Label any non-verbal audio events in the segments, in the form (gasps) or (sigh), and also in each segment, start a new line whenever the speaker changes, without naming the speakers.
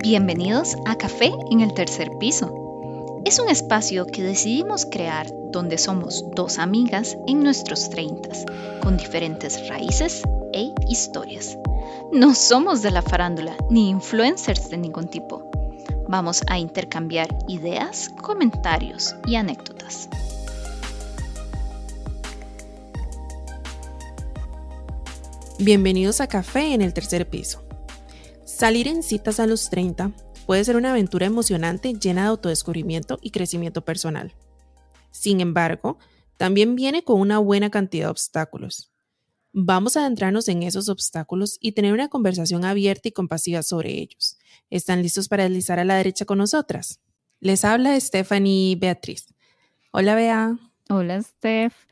Bienvenidos a Café en el tercer piso. Es un espacio que decidimos crear donde somos dos amigas en nuestros treintas, con diferentes raíces e historias. No somos de la farándula ni influencers de ningún tipo. Vamos a intercambiar ideas, comentarios y anécdotas.
Bienvenidos a Café en el tercer piso. Salir en citas a los 30 puede ser una aventura emocionante llena de autodescubrimiento y crecimiento personal. Sin embargo, también viene con una buena cantidad de obstáculos. Vamos a adentrarnos en esos obstáculos y tener una conversación abierta y compasiva sobre ellos. ¿Están listos para deslizar a la derecha con nosotras? Les habla Stephanie Beatriz. Hola, Bea.
Hola, Steph.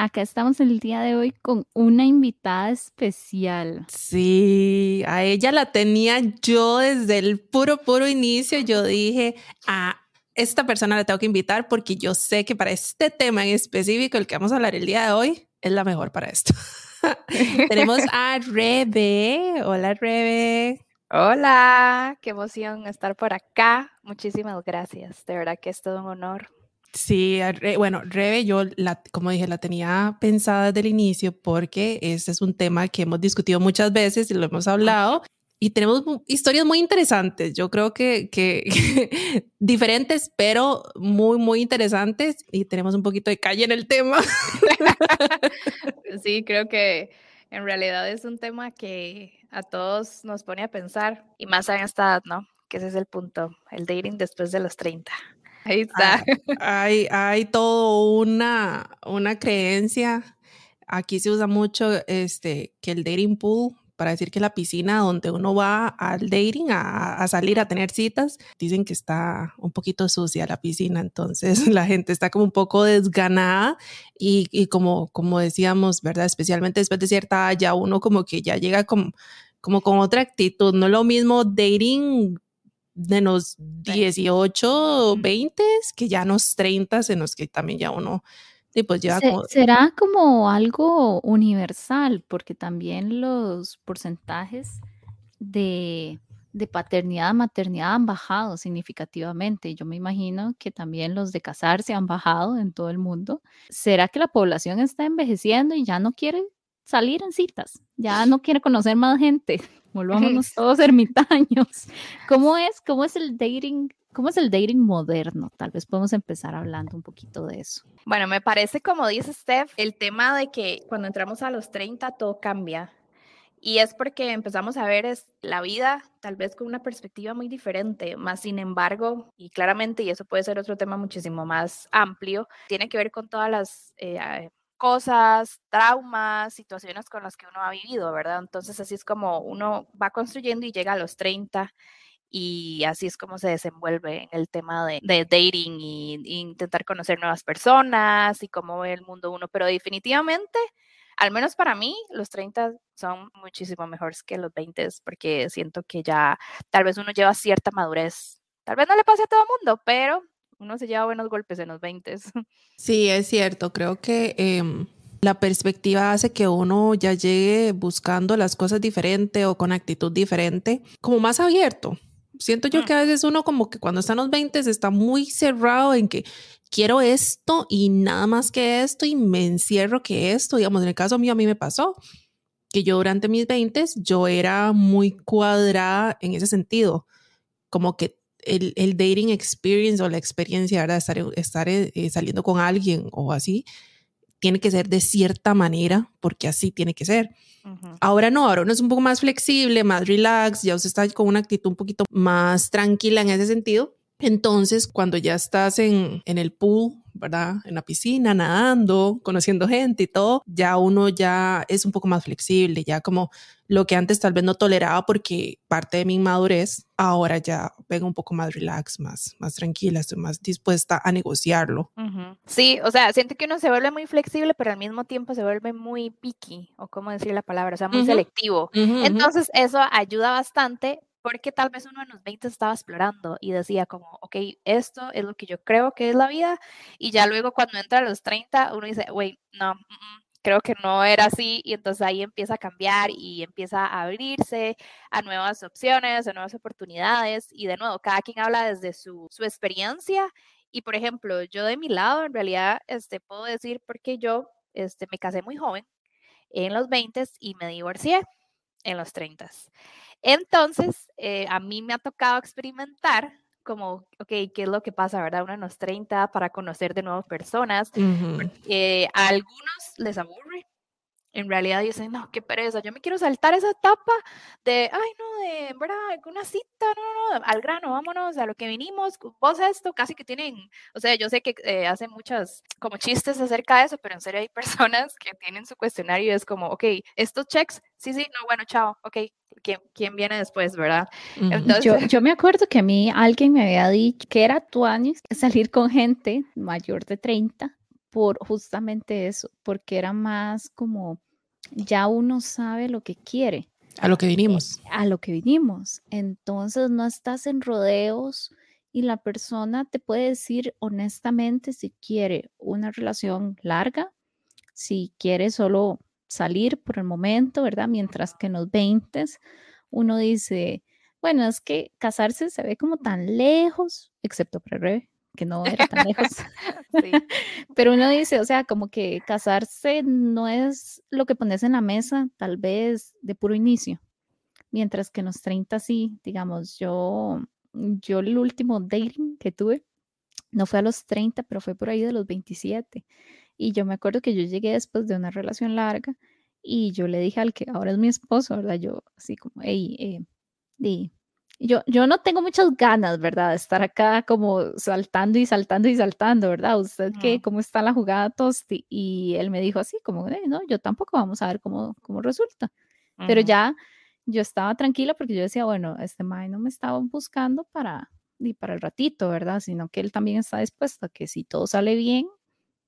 Acá estamos el día de hoy con una invitada especial.
Sí, a ella la tenía yo desde el puro, puro inicio. Yo dije, a esta persona la tengo que invitar porque yo sé que para este tema en específico, el que vamos a hablar el día de hoy, es la mejor para esto. (laughs) Tenemos (laughs) a Rebe. Hola, Rebe.
Hola, qué emoción estar por acá. Muchísimas gracias. De verdad que es todo un honor.
Sí, bueno, Rebe, yo, la, como dije, la tenía pensada desde el inicio porque este es un tema que hemos discutido muchas veces y lo hemos hablado y tenemos historias muy interesantes. Yo creo que, que, (laughs) diferentes, pero muy, muy interesantes y tenemos un poquito de calle en el tema. (laughs)
sí, creo que en realidad es un tema que a todos nos pone a pensar y más en esta edad, ¿no? Que ese es el punto, el dating después de los 30. Ahí está.
Ah, hay, hay una, una creencia. Aquí se usa mucho este, que el dating pool, para decir que la piscina donde uno va al dating, a, salir a tener citas, dicen que está un poquito sucia la piscina, entonces (laughs) la gente está como un poco desganada y, como, como decíamos, ¿verdad? Especialmente después de cierta ya uno como que ya llega como, como con otra actitud, no es lo mismo dating de los 18, 20, que ya los 30 en los que también ya uno pues ya
Será como algo universal, porque también los porcentajes de, de paternidad, maternidad han bajado significativamente. Yo me imagino que también los de casarse han bajado en todo el mundo. ¿Será que la población está envejeciendo y ya no quiere salir en citas? Ya no quiere conocer más gente. Volvámonos (laughs) todos ermitaños. ¿Cómo es? ¿Cómo es el dating? ¿Cómo es el dating moderno? Tal vez podemos empezar hablando un poquito de eso.
Bueno, me parece, como dice Steph, el tema de que cuando entramos a los 30 todo cambia. Y es porque empezamos a ver es la vida tal vez con una perspectiva muy diferente, más sin embargo, y claramente, y eso puede ser otro tema muchísimo más amplio, tiene que ver con todas las eh, cosas, traumas, situaciones con las que uno ha vivido, ¿verdad? Entonces así es como uno va construyendo y llega a los 30 y así es como se desenvuelve en el tema de, dating y, intentar conocer nuevas personas y cómo ve el mundo uno, pero definitivamente, al menos para mí, los 30 son muchísimo mejores que los 20 porque siento que ya tal vez uno lleva cierta madurez. Tal vez no le pase a todo el mundo, pero uno se lleva buenos golpes en los 20. (laughs)
Sí, es cierto. Creo que em, la perspectiva hace que uno ya llegue buscando las cosas diferente o con actitud diferente, como más abierto. Siento yo mm. que a veces uno como que cuando está en los 20 está muy cerrado en que quiero esto y nada más que esto y me encierro que esto. Digamos, en el caso mío a mí me pasó que yo durante mis 20 yo era muy cuadrada en ese sentido, como que el, el, dating experience o la experiencia, ¿verdad? Estar, estar eh, saliendo con alguien o así, tiene que ser de cierta manera, porque así tiene que ser. Ahora no, ahora uno es un poco más flexible, más relax, ya usted está con una actitud un poquito más tranquila en ese sentido. Entonces, cuando ya estás en, en el pool, ¿verdad? En la piscina, nadando, conociendo gente y todo, ya uno ya es un poco más flexible, ya como lo que antes tal vez no toleraba porque parte de mi inmadurez, ahora ya vengo un poco más relax, más, más tranquila, estoy más dispuesta a negociarlo.
Sí, o sea, siento que uno se vuelve muy flexible, pero al mismo tiempo se vuelve muy picky, o cómo decir la palabra, o sea, muy selectivo. Entonces, eso ayuda bastante porque tal vez uno en los 20 estaba explorando y decía como, ok, esto es lo que yo creo que es la vida, y ya luego cuando entra a los 30, uno dice, wait, no, creo que no era así y entonces ahí empieza a cambiar y empieza a abrirse a nuevas opciones, a nuevas oportunidades y de nuevo, cada quien habla desde su, su experiencia y por ejemplo, yo de mi lado en realidad este, puedo decir porque yo este, me casé muy joven en los 20 y me divorcié en los 30. Entonces, eh, a mí me ha tocado experimentar como, ok, ¿qué es lo que pasa, verdad? Uno en los 30 para conocer de nuevas personas. Eh, a algunos les aburre. En realidad dicen, no, qué pereza, yo me quiero saltar esa etapa de, ay, no, de, ¿verdad? Una cita, no, no, al grano, vámonos a lo que vinimos, vos esto, casi que tienen, o sea, yo sé que eh, hacen muchas como chistes acerca de eso, pero en serio hay (laughs) personas que tienen su cuestionario y es como, ok, estos checks, sí, sí, no, bueno, chao, ok, ¿quién, quién viene después, verdad?
Entonces, yo, yo, me acuerdo que a mí alguien me había dicho que era tuanis salir con gente mayor de 30 por justamente eso, porque era más como ya uno sabe lo que quiere.
A lo que vinimos.
A lo que vinimos. Entonces no estás en rodeos y la persona te puede decir honestamente si quiere una relación larga, si quiere solo salir por el momento, ¿verdad? Mientras que en los 20 uno dice, bueno, es que casarse se ve como tan lejos, excepto para que no era tan (laughs) lejos. (laughs) Pero uno dice, o sea, como que casarse no es lo que pones en la mesa, tal vez de puro inicio. Mientras que en los 30 sí, digamos, yo, yo el último dating que tuve no fue a los 30, pero fue por ahí de los 27. Y yo me acuerdo que yo llegué después de una relación larga y yo le dije al que ahora es mi esposo, ¿verdad? Yo así como, hey, eh, di, yo, yo no tengo muchas ganas, ¿verdad? De estar acá como saltando y saltando y saltando, ¿verdad? ¿Usted qué? ¿Cómo está la jugada Tosti? Y él me dijo así, como, no, yo tampoco, vamos a ver cómo, cómo resulta. Pero ya yo estaba tranquila porque yo decía, bueno, este mae no me estaba buscando para, ni para el ratito, ¿verdad? Sino que él también está dispuesto a que si todo sale bien,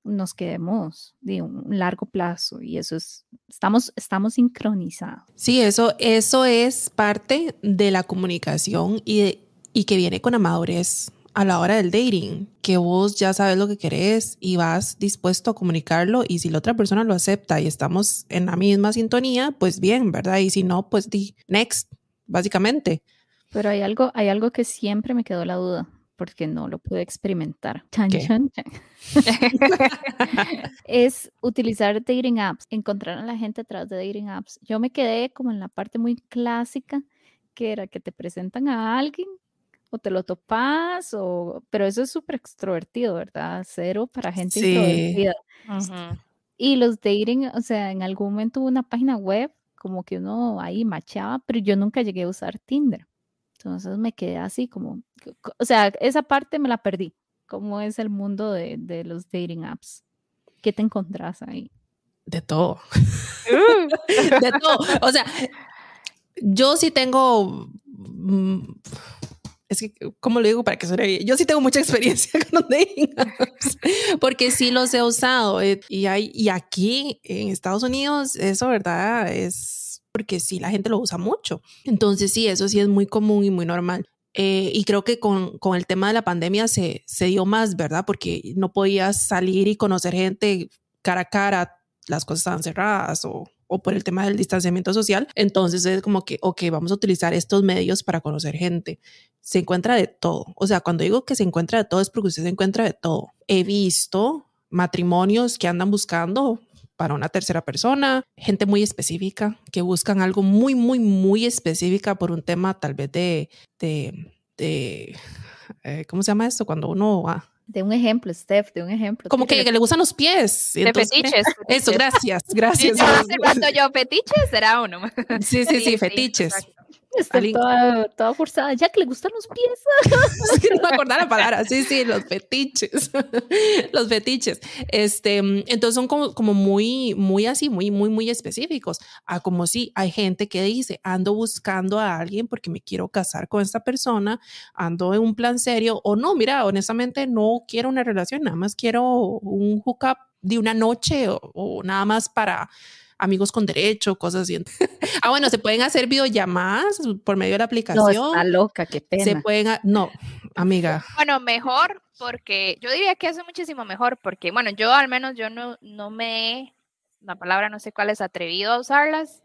nos quedemos de un largo plazo y eso es, estamos, estamos sincronizados.
Sí, eso, eso es parte de la comunicación y, y que viene con la madurez a la hora del dating, que vos ya sabes lo que querés y vas dispuesto a comunicarlo y si la otra persona lo acepta y estamos en la misma sintonía, pues bien, ¿verdad? Y si no, pues di next, básicamente.
Pero hay algo, hay algo que siempre me quedó la duda porque no lo pude experimentar. (laughs) es utilizar dating apps, encontrar a la gente atrás de dating apps. Yo me quedé como en la parte muy clásica, que era que te presentan a alguien o te lo topas, o, pero eso es súper extrovertido, ¿verdad? Cero para gente introvertida. Y los dating, o sea, en algún momento hubo una página web como que uno ahí machaba, pero yo nunca llegué a usar Tinder. Entonces me quedé así como, o sea, esa parte me la perdí. ¿Cómo es el mundo de, de los dating apps? ¿Qué te encontrás ahí?
De todo. Uh. (laughs) de todo. O sea, yo sí tengo... Mm, es que, ¿cómo lo digo para que suene bien? Yo sí tengo mucha experiencia (laughs) con los dating apps, porque sí los he usado. Eh, y, hay, y aquí en Estados Unidos, eso, ¿verdad? Es porque sí, la gente lo usa mucho. Entonces sí, eso sí es muy común y muy normal. Eh, y creo que con, con, el tema de la pandemia se, se dio más, ¿verdad? Porque no podías salir y conocer gente cara a cara, las cosas estaban cerradas o, o por el tema del distanciamiento social. Entonces es como que, ok, vamos a utilizar estos medios para conocer gente. Se encuentra de todo. O sea, cuando digo que se encuentra de todo es porque usted se encuentra de todo. He visto matrimonios que andan buscando para una tercera persona, gente muy específica que buscan algo muy, muy, muy específica por un tema tal vez de, de, de eh, ¿cómo se llama esto? Cuando uno va.
De un ejemplo, Steph, de un ejemplo.
Como que, le gustan los pies.
De fetiches, (laughs)
Eso, gracias, gracias. (laughs)
cuando yo fetiches será uno.
Sí, sí, sí, fetiches.
Está toda, toda, forzada, ya que le gustan los pies. (laughs)
no me acordaba la palabra. Sí, sí, los fetiches. (laughs) los fetiches. Este, entonces son como, como muy, muy así, muy, muy, muy específicos. Ah, como si hay gente que dice, ando buscando a alguien porque me quiero casar con esta persona, ando en un plan serio, o no, mira, honestamente no quiero una relación, nada más quiero un hookup de una noche o, o nada más para amigos con derecho, cosas así. ah, bueno, se pueden hacer videollamadas por medio de la aplicación.
No, está loca, qué pena.
Se pueden, no, amiga.
Bueno, mejor porque yo diría que es muchísimo mejor porque, bueno, yo al menos yo no, no me la palabra no sé cuál es, atrevido a usarlas,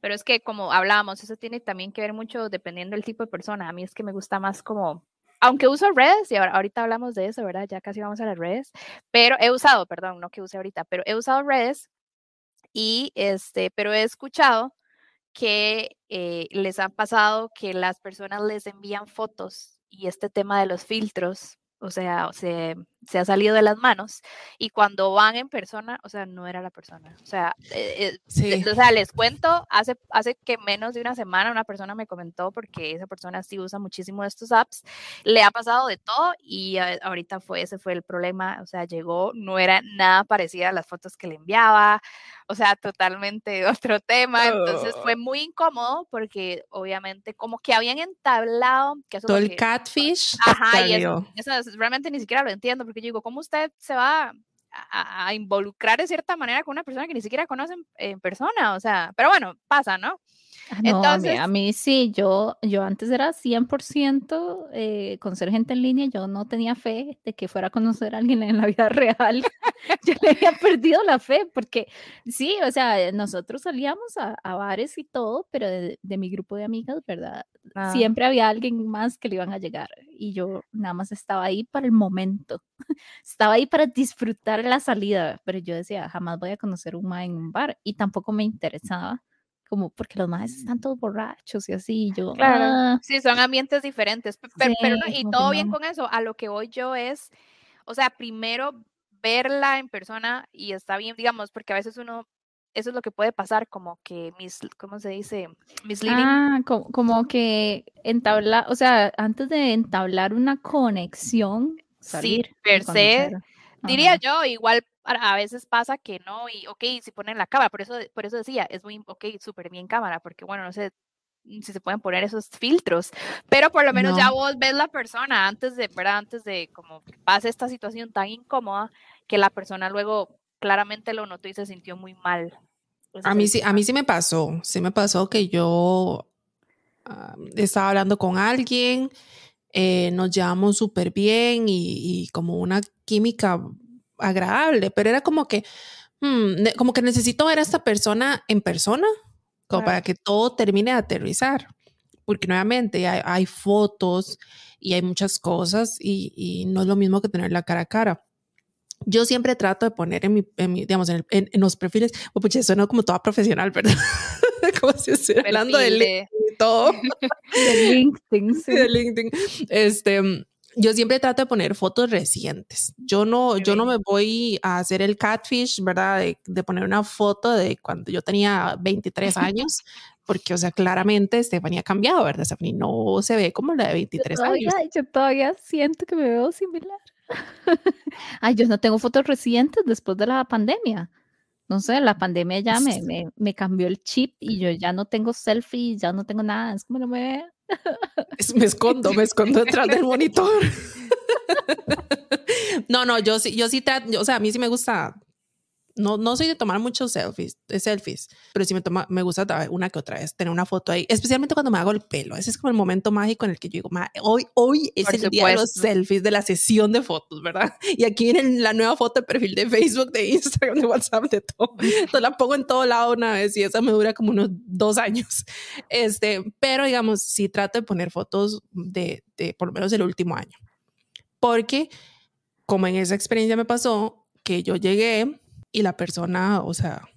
pero es que como hablábamos, eso tiene también que ver mucho dependiendo del tipo de persona. A mí es que me gusta más como, aunque uso redes, y ahora, ahorita hablamos de eso, ¿verdad? Ya casi vamos a las redes, pero he usado, perdón, no que use ahorita, pero he usado redes y este, pero he escuchado que eh, les ha pasado que las personas les envían fotos y este tema de los filtros o sea, se, se, ha salido de las manos y cuando van en persona, o sea, no era la persona. O sea, eh, eh, o sea les cuento, hace, hace que menos de una semana una persona me comentó, porque esa persona sí usa muchísimo estos apps, le ha pasado de todo y ahorita fue, ese fue el problema, o sea, llegó, no era nada parecida a las fotos que le enviaba, o sea, totalmente (laughs) otro tema, entonces fue oh. muy incómodo porque obviamente como que habían entablado... Que
Todo el catfish.
Ajá, y eso, realmente ni siquiera lo entiendo porque yo digo, ¿cómo usted se va a, involucrar de cierta manera con una persona que ni siquiera conocen en persona? O sea, pero bueno, pasa, ¿no?
Ah, Entonces, a, mí, sí, yo, yo antes era 100% eh, con ser gente en línea, yo no tenía fe de que fuera a conocer a alguien en la vida (laughs) real. yo le había perdido la fe porque sí, o sea, nosotros salíamos a, bares y todo, pero de, mi grupo de amigas, ¿verdad? Ah. Siempre había alguien más que le iban a llegar y yo nada más estaba ahí para el momento. (laughs) estaba ahí para disfrutar la salida, pero yo decía, jamás voy a conocer un ma en un bar y tampoco me interesaba como porque los más están todos borrachos y así, yo,
claro, ah". sí, son ambientes diferentes, pero, y todo bien con eso, a lo que voy yo es, o sea, primero verla en persona y está bien, digamos, porque a veces uno, eso es lo que puede pasar, como que mis, ¿cómo se dice?
Misleading. Ah, como, como que entablar, o sea, antes de entablar una conexión, salir.
Sí, per se, diría yo, igual a veces pasa que no, y ok, si ponen la cámara, por eso, por eso decía, es muy, ok, súper bien cámara, porque bueno, no sé si se pueden poner esos filtros, pero por lo menos ya vos ves la persona antes de, ¿verdad? Antes de como pase esta situación tan incómoda, que la persona luego claramente lo notó y se sintió muy mal.
a mí sí, a mí sí me pasó, sí me pasó que yo ah, estaba hablando con alguien, eh, nos llevamos súper bien y, y, como una química agradable, pero era como que, hmm, como que necesito ver a esta persona en persona, como para que todo termine de aterrizar, porque nuevamente hay, fotos y hay muchas cosas y, no es lo mismo que tener la cara a cara. Yo siempre trato de poner en mi, digamos, en, los perfiles, oh, pues suena como toda profesional, (laughs) ¿verdad? como si estuviera hablando de LinkedIn y todo. (laughs)
de LinkedIn, sí.
De LinkedIn. Este, yo siempre trato de poner fotos recientes. Yo no, yo no me voy a hacer el catfish, ¿verdad? De, poner una foto de cuando yo tenía 23 (laughs) años, porque, o sea, claramente Stephanie ha cambiado, ¿verdad? Stephanie no se ve como la de 23 años.
Yo todavía siento que me veo similar. (laughs) Ay, yo no tengo fotos recientes después de la pandemia. No sé, la pandemia ya me, me, me cambió el chip y yo ya no tengo selfies, ya no tengo nada. Es como no me (laughs) ve
me escondo, me escondo detrás del monitor. (laughs) (laughs) no, no, yo sí, yo sí, o sea, a mí sí me gusta no, no soy de tomar muchos selfies, selfies, pero sí me, toma, me gusta una que otra vez tener una foto ahí, especialmente cuando me hago el pelo. Ese es como el momento mágico en el que yo digo, hoy, hoy es el día de los selfies, de la sesión de fotos, ¿verdad? (laughs) Y aquí en la nueva foto de perfil de Facebook, de Instagram, de WhatsApp, de todo. (laughs) Entonces la pongo en todo lado una vez y esa me dura como unos dos años. (laughs) Este, pero digamos, sí trato de poner fotos de, de por lo menos del último año. Porque como en esa experiencia me pasó, que yo llegué y la persona, o sea,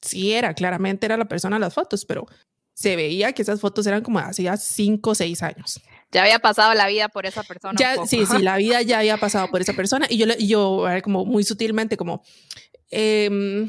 sí era, claramente era la persona en las fotos, pero se veía que esas fotos eran como hacía cinco o seis años.
Ya había pasado la vida por esa persona.
Ya, sí, sí, la vida ya había pasado por esa (laughs) persona y yo, yo como muy sutilmente como, eh,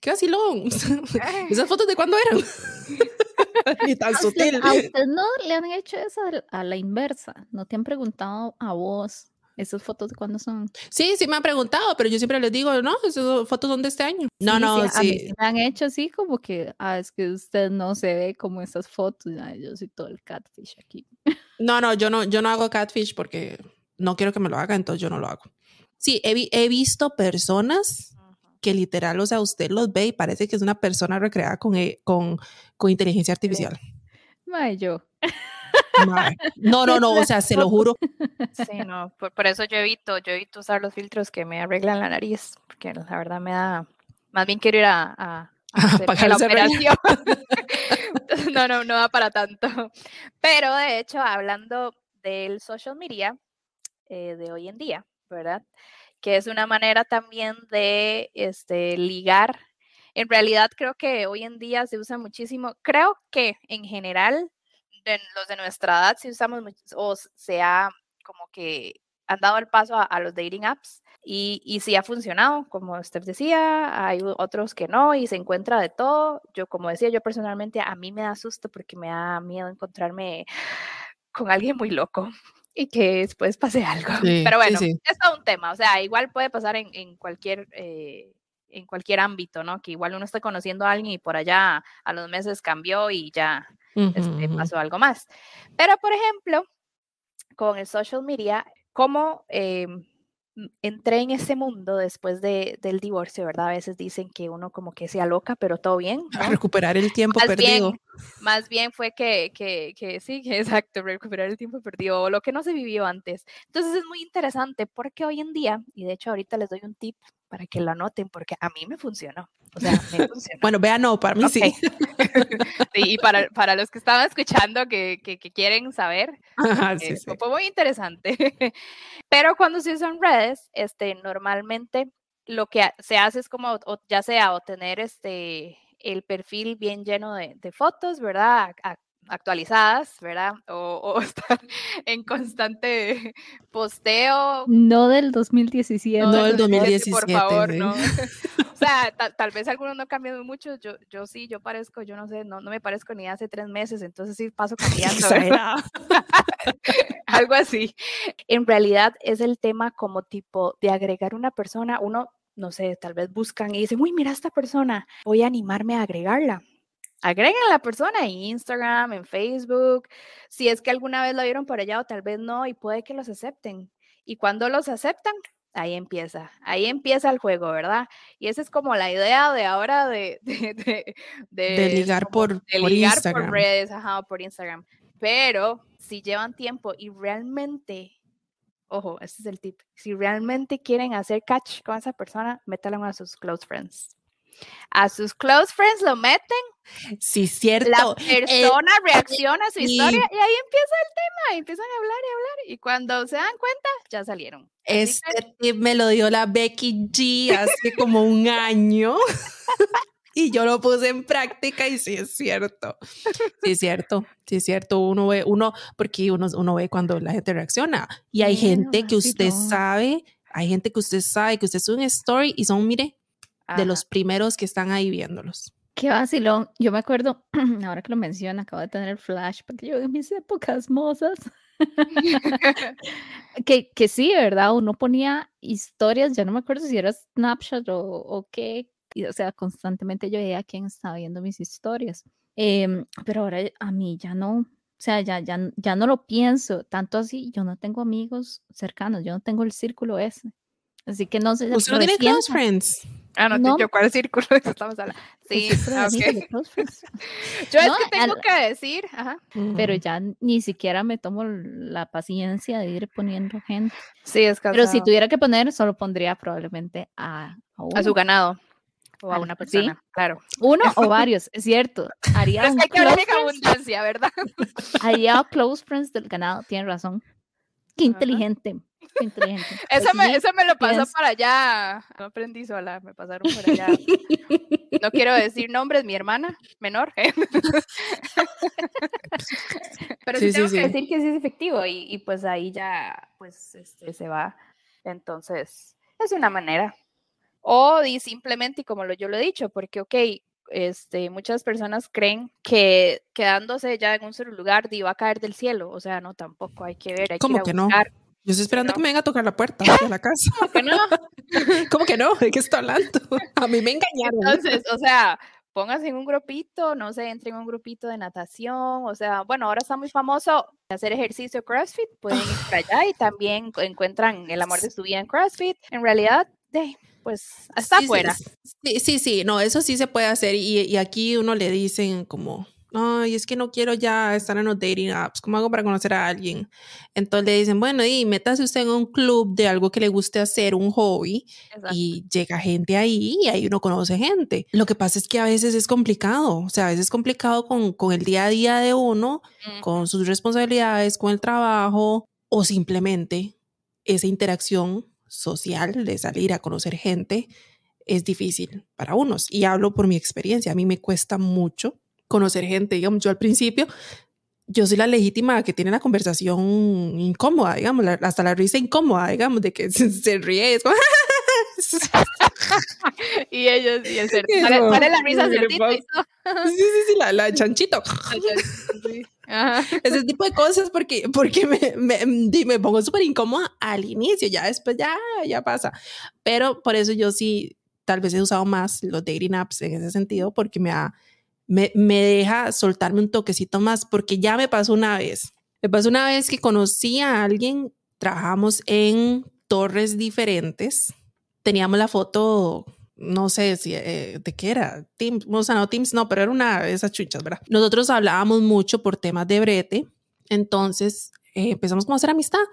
qué vacilón, (laughs) esas fotos de cuándo eran. (laughs) Ni tan sutil.
¿A usted no le han hecho eso a la inversa? ¿No te han preguntado a vos ¿Esas fotos de cuándo son?
Sí, sí me han preguntado, pero yo siempre les digo, no, esas fotos son de este año. No, no, sí.
me han hecho así como que, ah, es que usted no se ve como esas fotos. yo soy todo el catfish aquí.
No, no, yo no, yo no hago catfish porque no quiero que me lo haga, entonces yo no lo hago. Sí, he, he visto personas que literal, o sea, usted los ve y parece que es una persona recreada con, eh, con, con inteligencia artificial.
No, yo. (laughs)
No, no, no, o sea, se lo juro.
Sí, no, por, eso yo evito, yo evito usar los filtros que me arreglan la nariz, porque la verdad me da, más bien quiero ir a, a, (laughs)
pagar
la operación. (laughs) no, no, no va para tanto. Pero de hecho, hablando del social media eh, de hoy en día, ¿verdad? Que es una manera también de este, ligar. En realidad creo que hoy en día se usa muchísimo. Creo que en general los de nuestra edad sí usamos o se ha como que han dado el paso a, los dating apps y, y sí ha funcionado, como usted decía, hay otros que no y se encuentra de todo. Yo, como decía, yo personalmente a mí me da susto porque me da miedo encontrarme con alguien muy loco (laughs) y que después pase algo. Pero bueno, es todo un tema, o sea, igual puede pasar en, en cualquier... Eh, en cualquier ámbito, ¿no? Que igual uno está conociendo a alguien y por allá a los meses cambió y ya este, pasó algo más. Pero, por ejemplo, con el social media, ¿cómo em, entré en ese mundo después de, del divorcio, ¿verdad? A veces dicen que uno como que se aloca, pero todo bien.
A recuperar el tiempo perdido.
más bien fue que, que, que sí, que (laughs) exacto, recuperar el tiempo perdido o lo que no se vivió antes. Entonces es muy interesante porque hoy en día, y de hecho ahorita les doy un tip para que lo anoten, porque a mí me funcionó. O sea, me funcionó.
bueno, vean, no, para mí sí. (laughs)
sí. Y para, para, los que estaban escuchando que, que, quieren saber, eh, fue muy interesante. (laughs) Pero cuando se usan redes, este, normalmente lo que se hace es como, ya sea o tener este, el perfil bien lleno de, de fotos, ¿verdad? Actualizadas, ¿verdad? O, (laughs) estar en constante posteo.
No del 2017.
No, del 2017.
Por favor, no. (laughs) o (laughs) sea, tal vez algunos no han cambiado mucho. Yo, yo sí, yo parezco, yo no sé, no, no me parezco ni hace tres meses, entonces sí paso cambiando. Algo así. En realidad es el tema como tipo de agregar una persona, uno no sé, tal vez buscan y dicen, uy, mira esta persona, voy a animarme a agregarla agreguen a la persona en Instagram, en Facebook, si es que alguna vez lo vieron por allá o tal vez no, y puede que los acepten. Y cuando los aceptan, ahí empieza, ahí empieza el juego, ¿verdad? Y esa es como la idea de ahora de, (laughs) de,
de, ligar, por, Instagram.
por redes, ajá, por Instagram. Pero si llevan tiempo y realmente, ojo, este es el tip, si realmente quieren hacer catch con esa persona, métalo a sus close friends a sus close friends lo meten.
Sí, cierto.
La eh, persona reacciona a su historia y ahí empieza el tema, empiezan a hablar y hablar y cuando se dan cuenta ya salieron.
Este tip me lo dio la Becky G hace como un año. (laughs) y yo lo puse en práctica y sí es cierto. Sí es cierto, sí es cierto. Uno ve, uno, porque uno, uno ve cuando la gente reacciona y hay gente que usted sabe, hay gente que usted sabe que usted sube un story y son, mire, de los primeros que están ahí viéndolos.
Qué vacilón. Yo me acuerdo, (clears throat) ahora que lo menciona, acabo de tener el flash, porque yo en mis épocas mozas. (laughs) que, que sí, ¿verdad? Uno ponía historias, ya no me acuerdo si era Snapchat o, o qué, o sea, constantemente yo veía quién estaba viendo mis historias. Em, pero ahora a mí ya no, o sea, ya, ya, ya no lo pienso, tanto así, yo no tengo amigos cercanos, yo no tengo el círculo ese. Así que no sé.
¿Usted no tiene close friends?
Ah, no, no. yo cuál círculo estamos hablando. Sí, ah, okay. (laughs) yo es que tengo que decir, ajá.
pero ya ni siquiera me tomo la paciencia de ir poniendo gente.
Sí, es
cansado. Pero si tuviera que poner, solo pondría probablemente a,
a, su ganado. O a una persona, ¿Sí? claro.
Uno o (laughs) varios, es cierto. Haría un
hay que hablar abundancia, ¿verdad?
Haría close friends del ganado, tiene razón. Qué inteligente. (laughs)
Eso me, eso me lo pasó para allá. No aprendí sola, me pasaron por allá. No quiero decir nombres, mi hermana menor. (laughs) Pero sí, tengo que decir que sí es efectivo y, y pues ahí ya pues este, se va. Entonces, es una manera. O y simplemente, como lo, yo lo he dicho, porque, ok, este, muchas personas creen que quedándose ya en un solo lugar iba a caer del cielo. O sea, no, tampoco hay que ver. Hay
¿Cómo
que,
no? Yo estoy esperando que me venga a tocar la puerta de la casa.
¿Cómo que no? (laughs)
¿Cómo que no? ¿De qué está hablando? A mí me engañaron.
Entonces, o sea, pónganse en un grupito, no sé, entren en un grupito de natación, o sea, bueno, ahora está muy famoso hacer ejercicio CrossFit, pueden ir para allá y también encuentran el amor de su vida en CrossFit. En realidad, pues hasta afuera.
Sí, sí, sí, no, eso sí se puede hacer y, y aquí uno le dicen como ay, es que no quiero ya estar en los dating apps, ¿cómo hago para conocer a alguien? Entonces le dicen, bueno, y métase usted en un club de algo que le guste hacer, un hobby, y llega gente ahí y ahí uno conoce gente. Lo que pasa es que a veces es complicado, o sea, a veces es complicado con, con el día a día de uno, con sus responsabilidades, con el trabajo, o simplemente esa interacción social de salir a conocer gente es difícil para unos. Y hablo por mi experiencia, a mí me cuesta mucho conocer gente, digamos, yo al principio, yo soy la legítima que tiene la conversación incómoda, digamos, hasta la risa incómoda, digamos, de que (laughs) se, ríe. (laughs)
y ellos, y el (laughs) cerdito, ¿cuál la risa cerdito? sí,
sí, sí, la, la chanchito. Ese tipo de cosas porque, porque me, me, me pongo súper incómoda al inicio, ya después ya, ya pasa. Pero por eso yo sí, tal vez he usado más los dating apps en ese sentido porque me ha me, deja soltarme un toquecito más, porque ya me pasó una vez. Me pasó una vez que conocí a alguien, trabajamos en torres diferentes, teníamos la foto, no sé si eh, de qué era, Teams, o sea, no Teams, no, pero era una de esas chuchas, ¿verdad? Nosotros hablábamos mucho por temas de brete, entonces eh, empezamos como a hacer amistad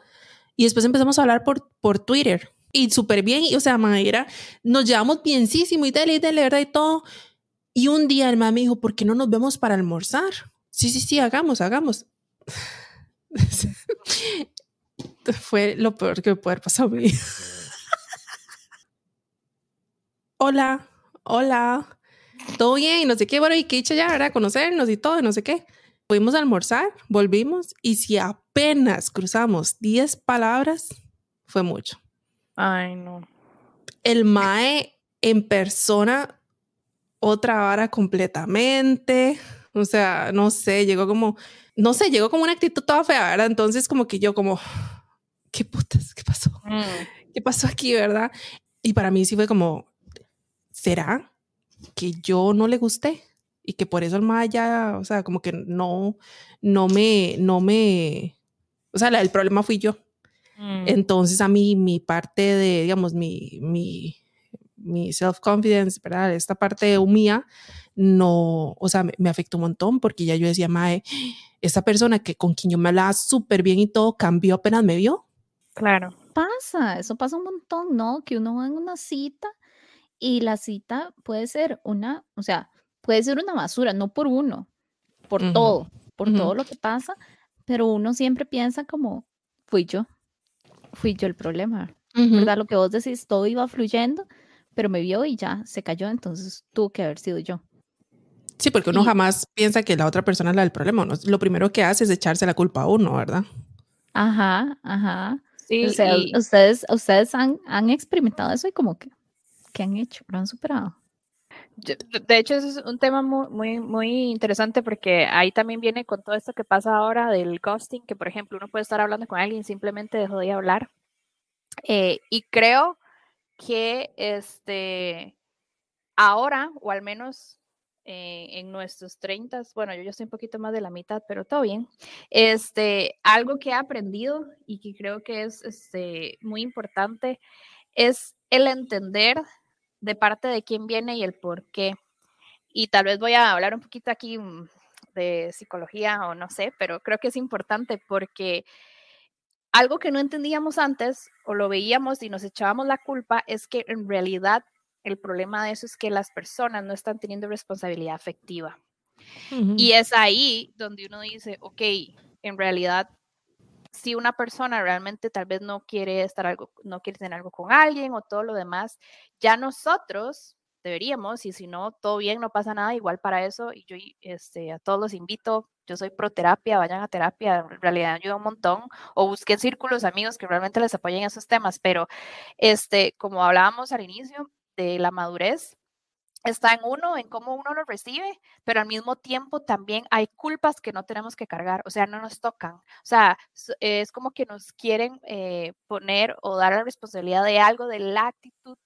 y después empezamos a hablar por, por Twitter y súper bien, y o sea, manera, nos llevamos bienísimo y tal, y tal, ¿verdad? Y todo. Y un día el mamá me dijo, ¿por qué no nos vemos para almorzar? Sí, sí, sí, hagamos, hagamos. (laughs) Fue lo peor que me puede haber pasado a mí. (laughs) hola, hola, todo bien, y no sé qué, bueno, y qué dicha ya, era conocernos y todo, no sé qué. Fuimos a almorzar, volvimos, y si apenas cruzamos 10 palabras, fue mucho.
Ay, no.
El Mae en persona otra vara completamente. O sea, no sé, llegó como, no sé, llegó como una actitud toda fea, ¿verdad? Entonces como que yo como, ¿qué putas? ¿Qué pasó? Mm. ¿Qué pasó aquí, verdad? Y para mí sí fue como, ¿será que yo no le gusté? Y que por eso el Maya, o sea, como que no, no me, no me, o sea, el problema fui yo. Mm. Entonces a mí mi parte de, digamos, mi, mi, mi self-confidence, ¿verdad? Esta parte mía, no, o sea, me, afectó un montón porque ya yo decía, Mae, esta persona que con quien yo me hablaba súper bien y todo cambió apenas me vio.
Claro.
Pasa, eso pasa un montón, ¿no? Que uno va en una cita y la cita puede ser una, o sea, puede ser una basura, no por uno, por todo, por todo lo que pasa, pero uno siempre piensa como, fui yo, fui yo el problema, ¿verdad? Lo que vos decís, todo iba fluyendo pero me vio y ya se cayó, entonces tuvo que haber sido yo.
Sí, porque uno jamás piensa que la otra persona es la del problema. Lo primero que hace es echarse la culpa a uno, ¿verdad?
Ajá, ajá. Sí, o sea, ustedes, ustedes han, han, experimentado eso y como que, ¿qué han hecho? ¿Lo han superado?
De hecho, es un tema muy, muy, muy interesante porque ahí también viene con todo esto que pasa ahora del ghosting, que por ejemplo uno puede estar hablando con alguien y simplemente dejó de hablar. Eh, y creo que este, ahora, o al menos eh, en nuestros 30, bueno, yo ya estoy un poquito más de la mitad, pero todo bien. Este, algo que he aprendido y que creo que es este, muy importante es el entender de parte de quién viene y el por qué. Y tal vez voy a hablar un poquito aquí mm, de psicología o no sé, pero creo que es importante porque algo que no entendíamos antes o lo veíamos y nos echábamos la culpa es que en realidad el problema de eso es que las personas no están teniendo responsabilidad afectiva. Y es ahí donde uno dice, ok, en realidad, si una persona realmente tal vez no quiere estar algo, no quiere tener algo con alguien o todo lo demás, ya nosotros deberíamos, y si no, todo bien, no pasa nada, igual para eso, y yo este, a todos los invito, yo soy pro terapia, vayan a terapia, en realidad ayuda un montón, o busquen círculos amigos que realmente les apoyen en esos temas, pero este, como hablábamos al inicio de la madurez, está en uno, en cómo uno lo recibe, pero al mismo tiempo también hay culpas que no tenemos que cargar, o sea, no nos tocan. O sea, es como que nos quieren eh, poner o dar la responsabilidad de algo, de la actitud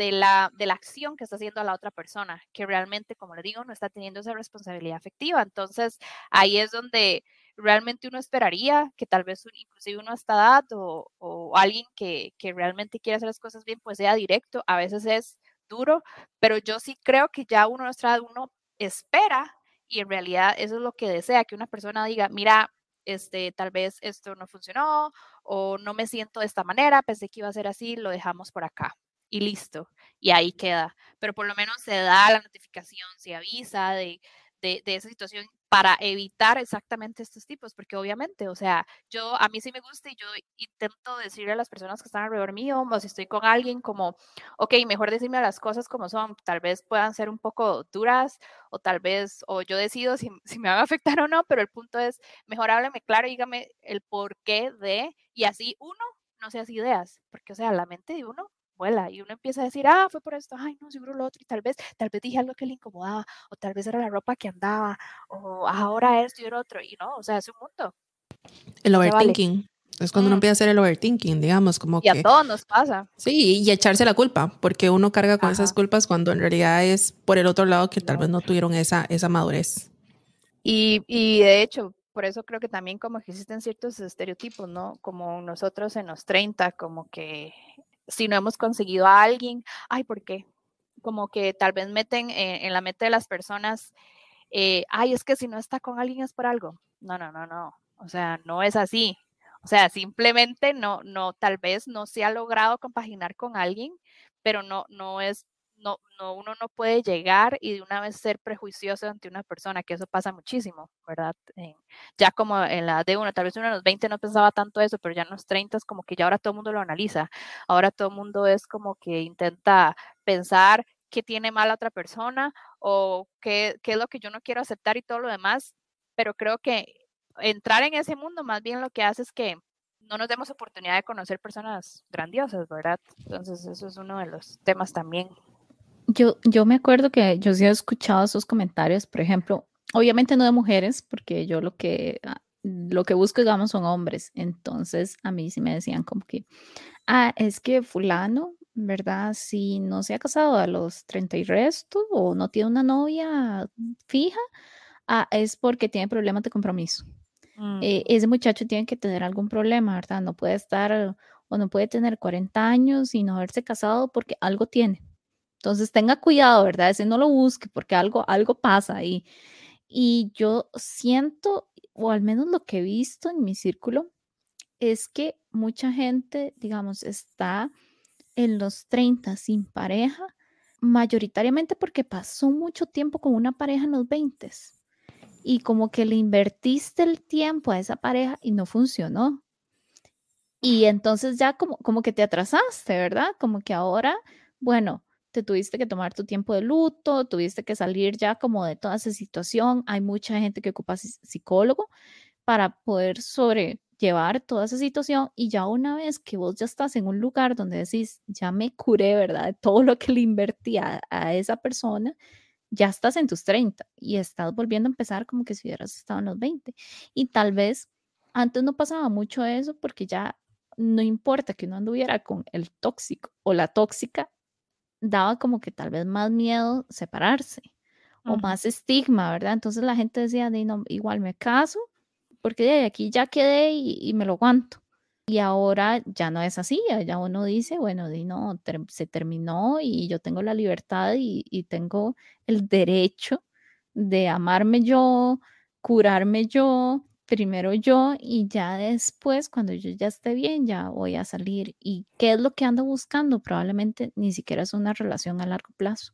de la, de la acción que está haciendo a la otra persona, que realmente, como le digo, no está teniendo esa responsabilidad afectiva. Entonces, ahí es donde realmente uno esperaría que tal vez inclusive uno a esta edad o, alguien que, que, realmente quiere hacer las cosas bien, pues sea directo. A veces es duro, pero yo sí creo que ya uno nuestra uno espera y en realidad eso es lo que desea, que una persona diga, mira, este, tal vez esto no funcionó o no me siento de esta manera, pensé que iba a ser así, lo dejamos por acá y listo, y ahí queda. Pero por lo menos se da la notificación, se avisa de, de, esa situación para evitar exactamente estos tipos, porque obviamente, o sea, yo a mí sí me gusta y yo intento decirle a las personas que están alrededor mío, o si estoy con alguien como, ok, mejor decirme las cosas como son, tal vez puedan ser un poco duras, o tal vez, o yo decido si, si me van a afectar o no, pero el punto es, mejor hábleme claro, dígame el porqué de, y así uno no se hace ideas, porque, o sea, la mente de uno y uno empieza a decir, ah, fue por esto, ay, no, seguro lo otro, y tal vez, tal vez dije algo que le incomodaba, o tal vez era la ropa que andaba, o ahora esto y el otro, y no, o sea, es un mundo.
El overthinking. Es cuando uno empieza a hacer el overthinking, digamos, como
y
que...
a todos nos pasa.
Sí, y echarse la culpa, porque uno carga con esas culpas cuando en realidad es por el otro lado que tal vez no tuvieron esa, esa madurez.
Y, y de hecho, por eso creo que también como que existen ciertos estereotipos, ¿no? Como nosotros en los 30, como que si no hemos conseguido a alguien, ay, ¿por qué? Como que tal vez meten en, la mente de las personas, eh, ay, es que si no está con alguien es por algo. No, no, no, no. O sea, no es así. O sea, simplemente no, no, tal vez no se ha logrado compaginar con alguien, pero no, no es no, no, uno no puede llegar y de una vez ser prejuicioso ante una persona, que eso pasa muchísimo, ¿verdad? ya como en la de uno, tal vez uno en los 20 no pensaba tanto eso, pero ya en los 30 es como que ya ahora todo el mundo lo analiza, ahora todo el mundo es como que intenta pensar qué tiene mal a otra persona o qué, qué es lo que yo no quiero aceptar y todo lo demás, pero creo que entrar en ese mundo más bien lo que hace es que no nos demos oportunidad de conocer personas grandiosas, ¿verdad? Entonces, eso es uno de los temas también.
Yo, yo me acuerdo que yo sí he escuchado esos comentarios, por ejemplo, obviamente no de mujeres, porque yo lo que, ah, lo que busco, digamos, son hombres. Entonces, a mí sí me decían como que, ah, es que fulano, ¿verdad? Si no se ha casado a los 30 y resto o no tiene una novia fija, ah, es porque tiene problemas de compromiso. Mm. Eh, ese muchacho tiene que tener algún problema, ¿verdad? No puede estar o no puede tener 40 años y no haberse casado porque algo tiene. Entonces tenga cuidado, ¿verdad? Ese no lo busque porque algo, algo pasa ahí. Y yo siento, o al menos lo que he visto en mi círculo, es que mucha gente, digamos, está en los 30 sin pareja, mayoritariamente porque pasó mucho tiempo con una pareja en los 20 y como que le invertiste el tiempo a esa pareja y no funcionó. Y entonces ya como, como que te atrasaste, ¿verdad? Como que ahora, bueno, te tuviste que tomar tu tiempo de luto, tuviste que salir ya como de toda esa situación. Hay mucha gente que ocupa psicólogo para poder sobrellevar toda esa situación y ya una vez que vos ya estás en un lugar donde decís, ya me curé, ¿verdad? Todo lo que le invertí a, esa persona, ya estás en tus 30 y estás volviendo a empezar como que si hubieras estado en los 20. Y tal vez antes no pasaba mucho eso porque ya no importa que uno anduviera con el tóxico o la tóxica, daba como que tal vez más miedo separarse o más estigma, ¿verdad? Entonces la gente decía, no, igual me caso porque de aquí ya quedé y, me lo aguanto. Y ahora ya no es así, ya uno dice, bueno, di no, se terminó y yo tengo la libertad y, y tengo el derecho de amarme yo, curarme yo, primero yo y ya después, cuando yo ya esté bien, ya voy a salir. ¿Y qué es lo que ando buscando? Probablemente ni siquiera es una relación a largo plazo.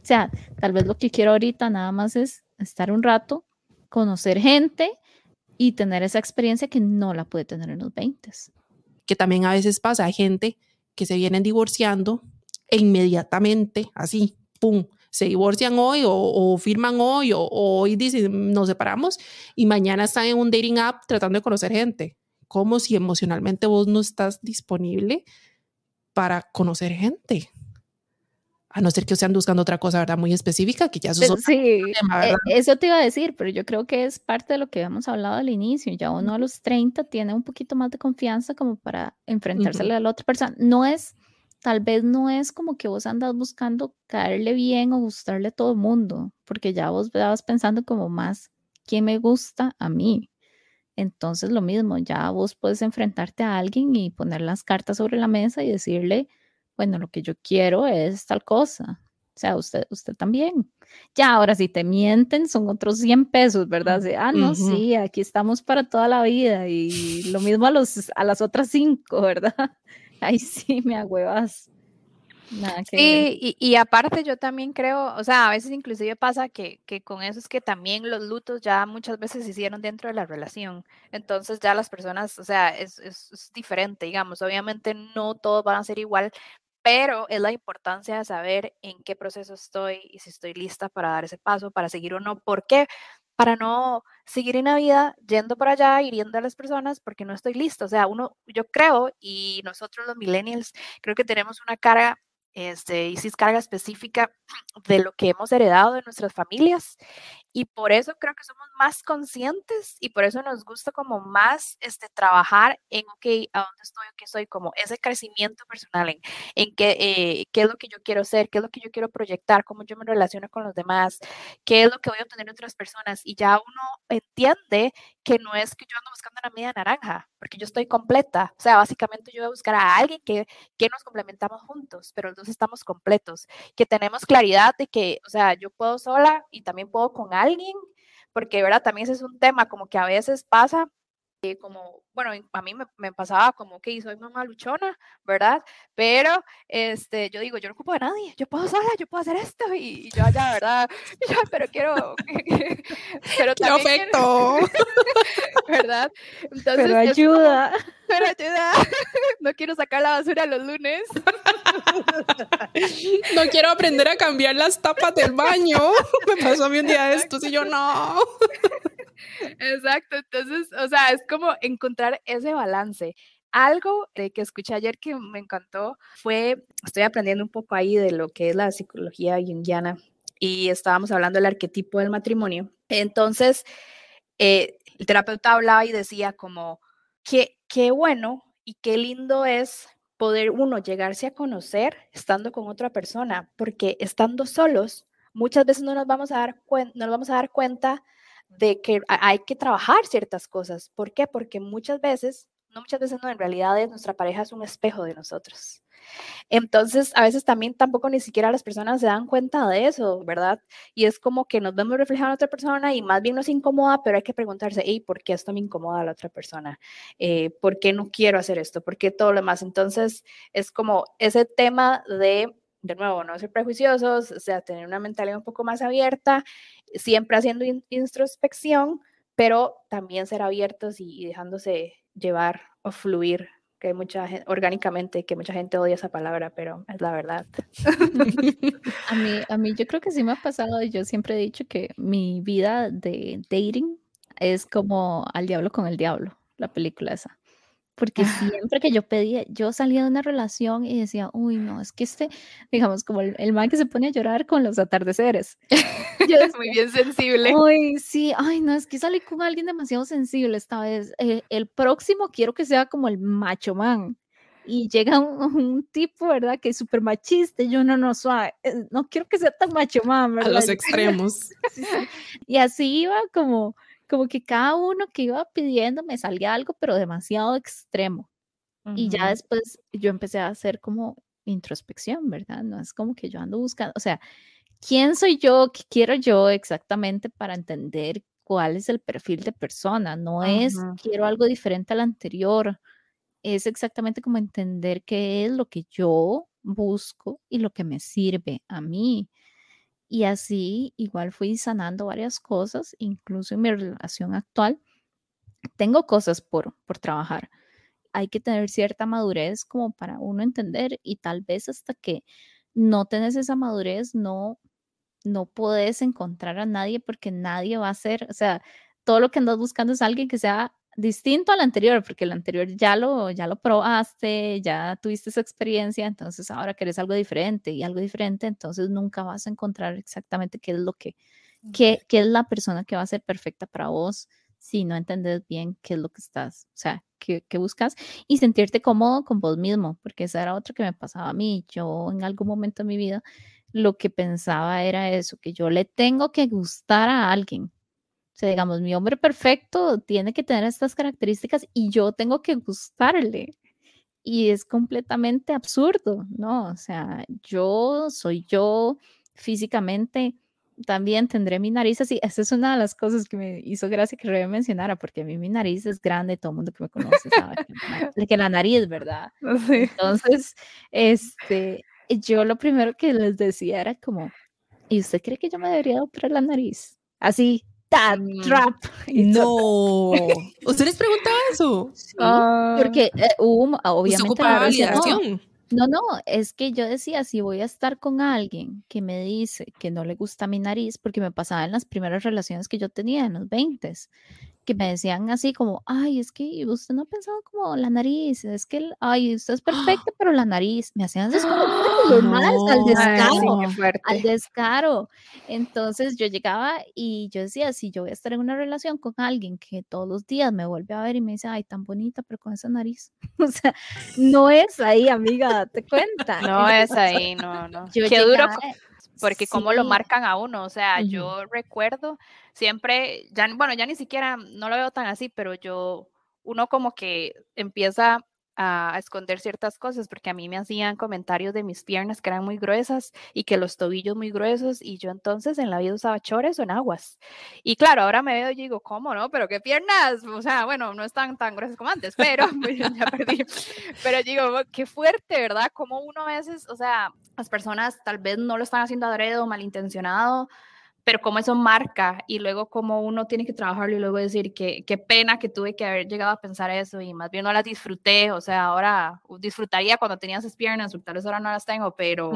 O sea, tal vez lo que quiero ahorita nada más es estar un rato, conocer gente y tener esa experiencia que no la puede tener en los 20.
Que también a veces pasa, hay gente que se vienen divorciando e inmediatamente, así, ¡pum! Se divorcian hoy o, firman hoy o, hoy dicen nos separamos y mañana están en un dating app tratando de conocer gente. Como si emocionalmente vos no estás disponible para conocer gente. A no ser que sean buscando otra cosa, ¿verdad? Muy específica, que ya eso
es Sí, eh, eso te iba a decir, pero yo creo que es parte de lo que habíamos hablado al inicio. Ya uno a los 30 tiene un poquito más de confianza como para enfrentársele a la otra persona. No es tal vez no es como que vos andas buscando caerle bien o gustarle a todo el mundo, porque ya vos estabas pensando como más, ¿quién me gusta a mí? Entonces lo mismo, ya vos puedes enfrentarte a alguien y poner las cartas sobre la mesa y decirle, bueno, lo que yo quiero es tal cosa. O sea, usted, usted también. Ya, ahora si te mienten son otros 100 pesos, ¿verdad? ah, no, sí, aquí estamos para toda la vida y lo mismo a, los, a las otras cinco, (laughs) ¿verdad? (laughs) Ahí sí me agüevas.
Nada sí, y, aparte yo también creo, o sea, a veces inclusive pasa que, que, con eso es que también los lutos ya muchas veces se hicieron dentro de la relación. Entonces ya las personas, o sea, es, es, es diferente, digamos, obviamente no todos van a ser igual, pero es la importancia de saber en qué proceso estoy y si estoy lista para dar ese paso, para seguir o no. ¿Por qué? Para no seguir en la vida yendo por allá, hiriendo a las personas porque no estoy lista. O sea, uno, yo creo, y nosotros los millennials, creo que tenemos una carga este, y si es carga específica de lo que hemos heredado de nuestras familias. Y por eso creo que somos más conscientes y por eso nos gusta como más este, trabajar en, ok, ¿a dónde estoy? ¿Qué soy? Como ese crecimiento personal, en, en qué, eh, qué es lo que yo quiero ser, qué es lo que yo quiero proyectar, cómo yo me relaciono con los demás, qué es lo que voy a obtener de otras personas. Y ya uno entiende que no es que yo ando buscando una media naranja, porque yo estoy completa. O sea, básicamente yo voy a buscar a alguien que, que nos complementamos juntos, pero los dos estamos completos, que tenemos claridad de que, o sea, yo puedo sola y también puedo con alguien, porque, ¿verdad? También ese es un tema como que a veces pasa eh, como, bueno, a mí me, pasaba como que soy mamá luchona, ¿verdad? Pero este, yo digo, yo no ocupo de nadie, yo puedo sola, yo puedo hacer esto, y, yo allá, ¿verdad? (laughs) pero quiero, (laughs)
pero también afecto! (laughs)
¿verdad? Entonces, pero ayuda.
pero ayuda, no quiero sacar la basura los lunes.
no quiero aprender a cambiar las tapas del baño, me pasó a mí un día de estos y yo no.
Exacto, entonces, o sea, es como encontrar ese balance. Algo de que escuché ayer que me encantó fue, estoy aprendiendo un poco ahí de lo que es la psicología junguiana y estábamos hablando del arquetipo del matrimonio. Entonces, eh, el terapeuta hablaba y decía como, qué, qué bueno y qué lindo es poder uno llegarse a conocer estando con otra persona, porque estando solos, muchas veces no nos vamos a dar, no nos vamos a dar cuenta de que hay que trabajar ciertas cosas. ¿Por qué? Porque muchas veces, no muchas veces no, en realidad es, nuestra pareja es un espejo de nosotros. Entonces, a veces también tampoco ni siquiera las personas se dan cuenta de eso, ¿verdad? Y es como que nos vemos reflejados en otra persona y más bien nos incomoda, pero hay que preguntarse, hey, ¿por qué esto me incomoda a la otra persona? Eh, ¿Por qué no quiero hacer esto? ¿Por qué todo lo demás? Entonces, es como ese tema de de nuevo, no ser prejuiciosos, o sea, tener una mentalidad un poco más abierta, siempre haciendo introspección, pero también ser abiertos y, dejándose llevar o fluir, que mucha gente, orgánicamente, que mucha gente odia esa palabra, pero es la verdad. (laughs)
a, mí, a mí yo creo que sí me ha pasado, yo siempre he dicho que mi vida de dating es como al diablo con el diablo, la película esa porque siempre que yo pedía, yo salía de una relación y decía, uy, no, es que este, digamos, como el, el man que se pone a llorar con los atardeceres.
Yo (laughs) Muy bien sensible.
Uy, sí, ay, no, es que salí con alguien demasiado sensible esta vez. Eh, el próximo quiero que sea como el macho man. Y llega un, tipo, ¿verdad? Que es súper machista. Y yo, no, no, suave, eh, no quiero que sea tan macho man, ¿verdad?
A los (laughs) extremos.
Y así iba como como que cada uno que iba pidiendo me salía algo, pero demasiado extremo. Y ya después yo empecé a hacer como introspección, ¿verdad? No es como que yo ando buscando, o sea, ¿quién soy yo? ¿Qué quiero yo exactamente para entender cuál es el perfil de persona? No es quiero algo diferente al anterior, es exactamente como entender qué es lo que yo busco y lo que me sirve a mí. Y así igual fui sanando varias cosas, incluso en mi relación actual. Tengo cosas por, por trabajar. Hay que tener cierta madurez como para uno entender y tal vez hasta que no tenés esa madurez, no, no puedes encontrar a nadie porque nadie va a ser, o sea, todo lo que andas buscando es alguien que sea distinto al anterior, porque el anterior ya lo, ya lo probaste, ya tuviste esa experiencia, entonces ahora querés algo diferente y algo diferente, entonces nunca vas a encontrar exactamente qué es lo que, qué, qué es la persona que va a ser perfecta para vos si no entendés bien qué es lo que estás, o sea, qué, qué buscas y sentirte cómodo con vos mismo, porque esa era otra que me pasaba a mí. Yo en algún momento de mi vida lo que pensaba era eso, que yo le tengo que gustar a alguien sea, digamos, mi hombre perfecto tiene que tener estas características y yo tengo que gustarle. Y es completamente absurdo, ¿no? O sea, yo soy yo, físicamente también tendré mi nariz así. Esa es una de las cosas que me hizo gracia que Rebe mencionara, porque a mí mi nariz es grande, todo el mundo que me conoce sabe que, la nariz, ¿verdad? (laughs) Entonces, este, yo lo primero que les decía era como, ¿y usted cree que yo me debería operar la nariz? Así, that mm. trap.
No. (laughs) ¿Usted les preguntaba eso?
Ah. porque eh, hubo, obviamente, la no, no, es que yo decía, si voy a estar con alguien que me dice que no le gusta mi nariz, porque me pasaba en las primeras relaciones que yo tenía en los 20, que me decían así como, ay, es que usted no ha pensado como la nariz, es que, ay, usted es perfecto, pero la nariz, me hacían así como (gasps) al descaro, al descaro. Entonces yo llegaba y yo decía, si yo voy a estar en una relación con alguien que todos los días me vuelve a ver y me dice, ay, tan bonita, pero con esa nariz, (laughs) o sea, no es ahí, amiga, date cuenta.
No es ahí, no, no. Qué duro porque cómo lo marcan a uno, o sea, yo recuerdo siempre, ya, bueno, ya ni siquiera, no lo veo tan así, pero yo, uno como que empieza a, esconder ciertas cosas, porque a mí me hacían comentarios de mis piernas que eran muy gruesas y que los tobillos muy gruesos, y yo entonces en la vida usaba chores o enaguas. Y claro, ahora me veo y digo, ¿cómo no? Pero qué piernas, o sea, bueno, no están tan gruesas como antes, pero (laughs) pues, ya perdí. Pero digo, qué fuerte, ¿verdad? Como uno a veces, o sea, las personas tal vez no lo están haciendo adrede o malintencionado, pero como eso marca y luego como uno tiene que trabajarlo y luego decir que qué pena que tuve que haber llegado a pensar eso y más bien no las disfruté, o sea, ahora disfrutaría cuando tenía esas piernas, tal vez ahora no las tengo, pero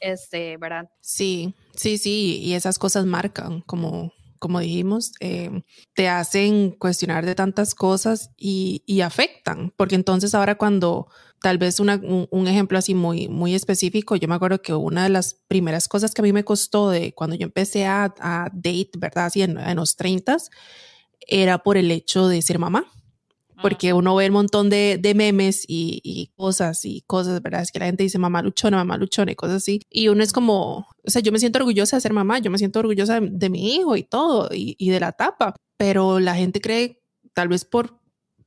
este, ¿verdad?
Sí, sí, sí, y esas cosas marcan como como dijimos, em, te hacen cuestionar de tantas cosas y, y afectan, porque entonces ahora cuando tal vez un, ejemplo así muy, muy específico. Yo me acuerdo que una de las primeras cosas que a mí me costó de cuando yo empecé a, date, ¿verdad? Así en, los 30 era por el hecho de ser mamá. Porque uno ve un montón de, memes y, cosas y cosas, ¿verdad? Es que la gente dice mamá luchona, mamá luchona y cosas así. Y uno es como, o sea, yo me siento orgullosa de ser mamá, yo me siento orgullosa de, de mi hijo y todo y, y de la tapa. Pero la gente cree, tal vez por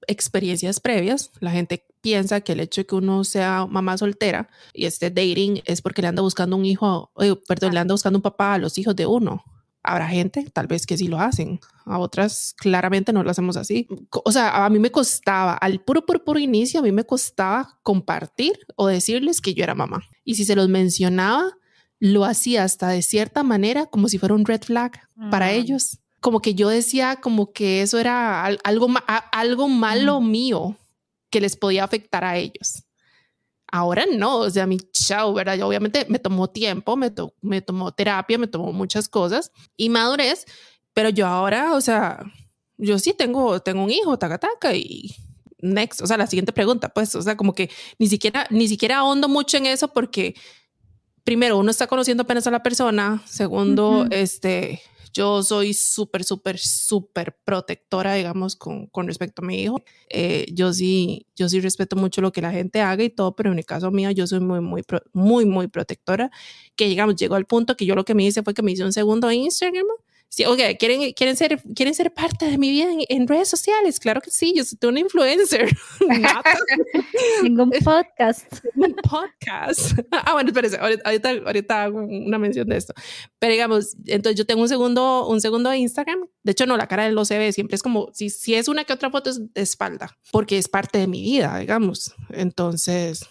experiencias previas, la gente piensa que el hecho de que uno sea mamá soltera y esté dating es porque le anda buscando un hijo, eh, perdón, le anda buscando un papá a los hijos de uno. Habrá gente, tal vez que sí lo hacen, a otras claramente no lo hacemos así. O sea, a mí me costaba, al puro, puro, puro inicio, a mí me costaba compartir o decirles que yo era mamá. Y si se los mencionaba, lo hacía hasta de cierta manera como si fuera un red flag para ellos como que yo decía como que eso era algo, algo malo mío que les podía afectar a ellos. Ahora no, o sea, mi chao, ¿verdad? Yo obviamente me tomó tiempo, me, me tomó terapia, me tomó muchas cosas y madurez, pero yo ahora, o sea, yo sí tengo, tengo un hijo, taca, taca, y next, o sea, la siguiente pregunta, pues, o sea, como que ni siquiera, ni siquiera ahondo mucho en eso porque primero uno está conociendo apenas a la persona, segundo, este, yo soy súper, súper, súper protectora, digamos, con, con, respecto a mi hijo. Eh, yo sí, yo sí respeto mucho lo que la gente haga y todo, pero en el caso mío yo soy muy, muy, muy, muy protectora, que digamos, llegó al punto que yo lo que me hice fue que me hice un segundo Instagram Sí, ok, ¿quieren, quieren, ser, ¿quieren ser parte de mi vida en, redes sociales? Claro que sí, yo soy una influencer. (laughs)
Tengo un podcast. (laughs)
un podcast. Ah, bueno, espérense, ahorita, ahorita hago una mención de esto. Pero digamos, entonces yo tengo un segundo, un segundo Instagram. De hecho, no, la cara de lo se ve, siempre es como, si, si es una que otra foto es de espalda, porque es parte de mi vida, digamos. Entonces,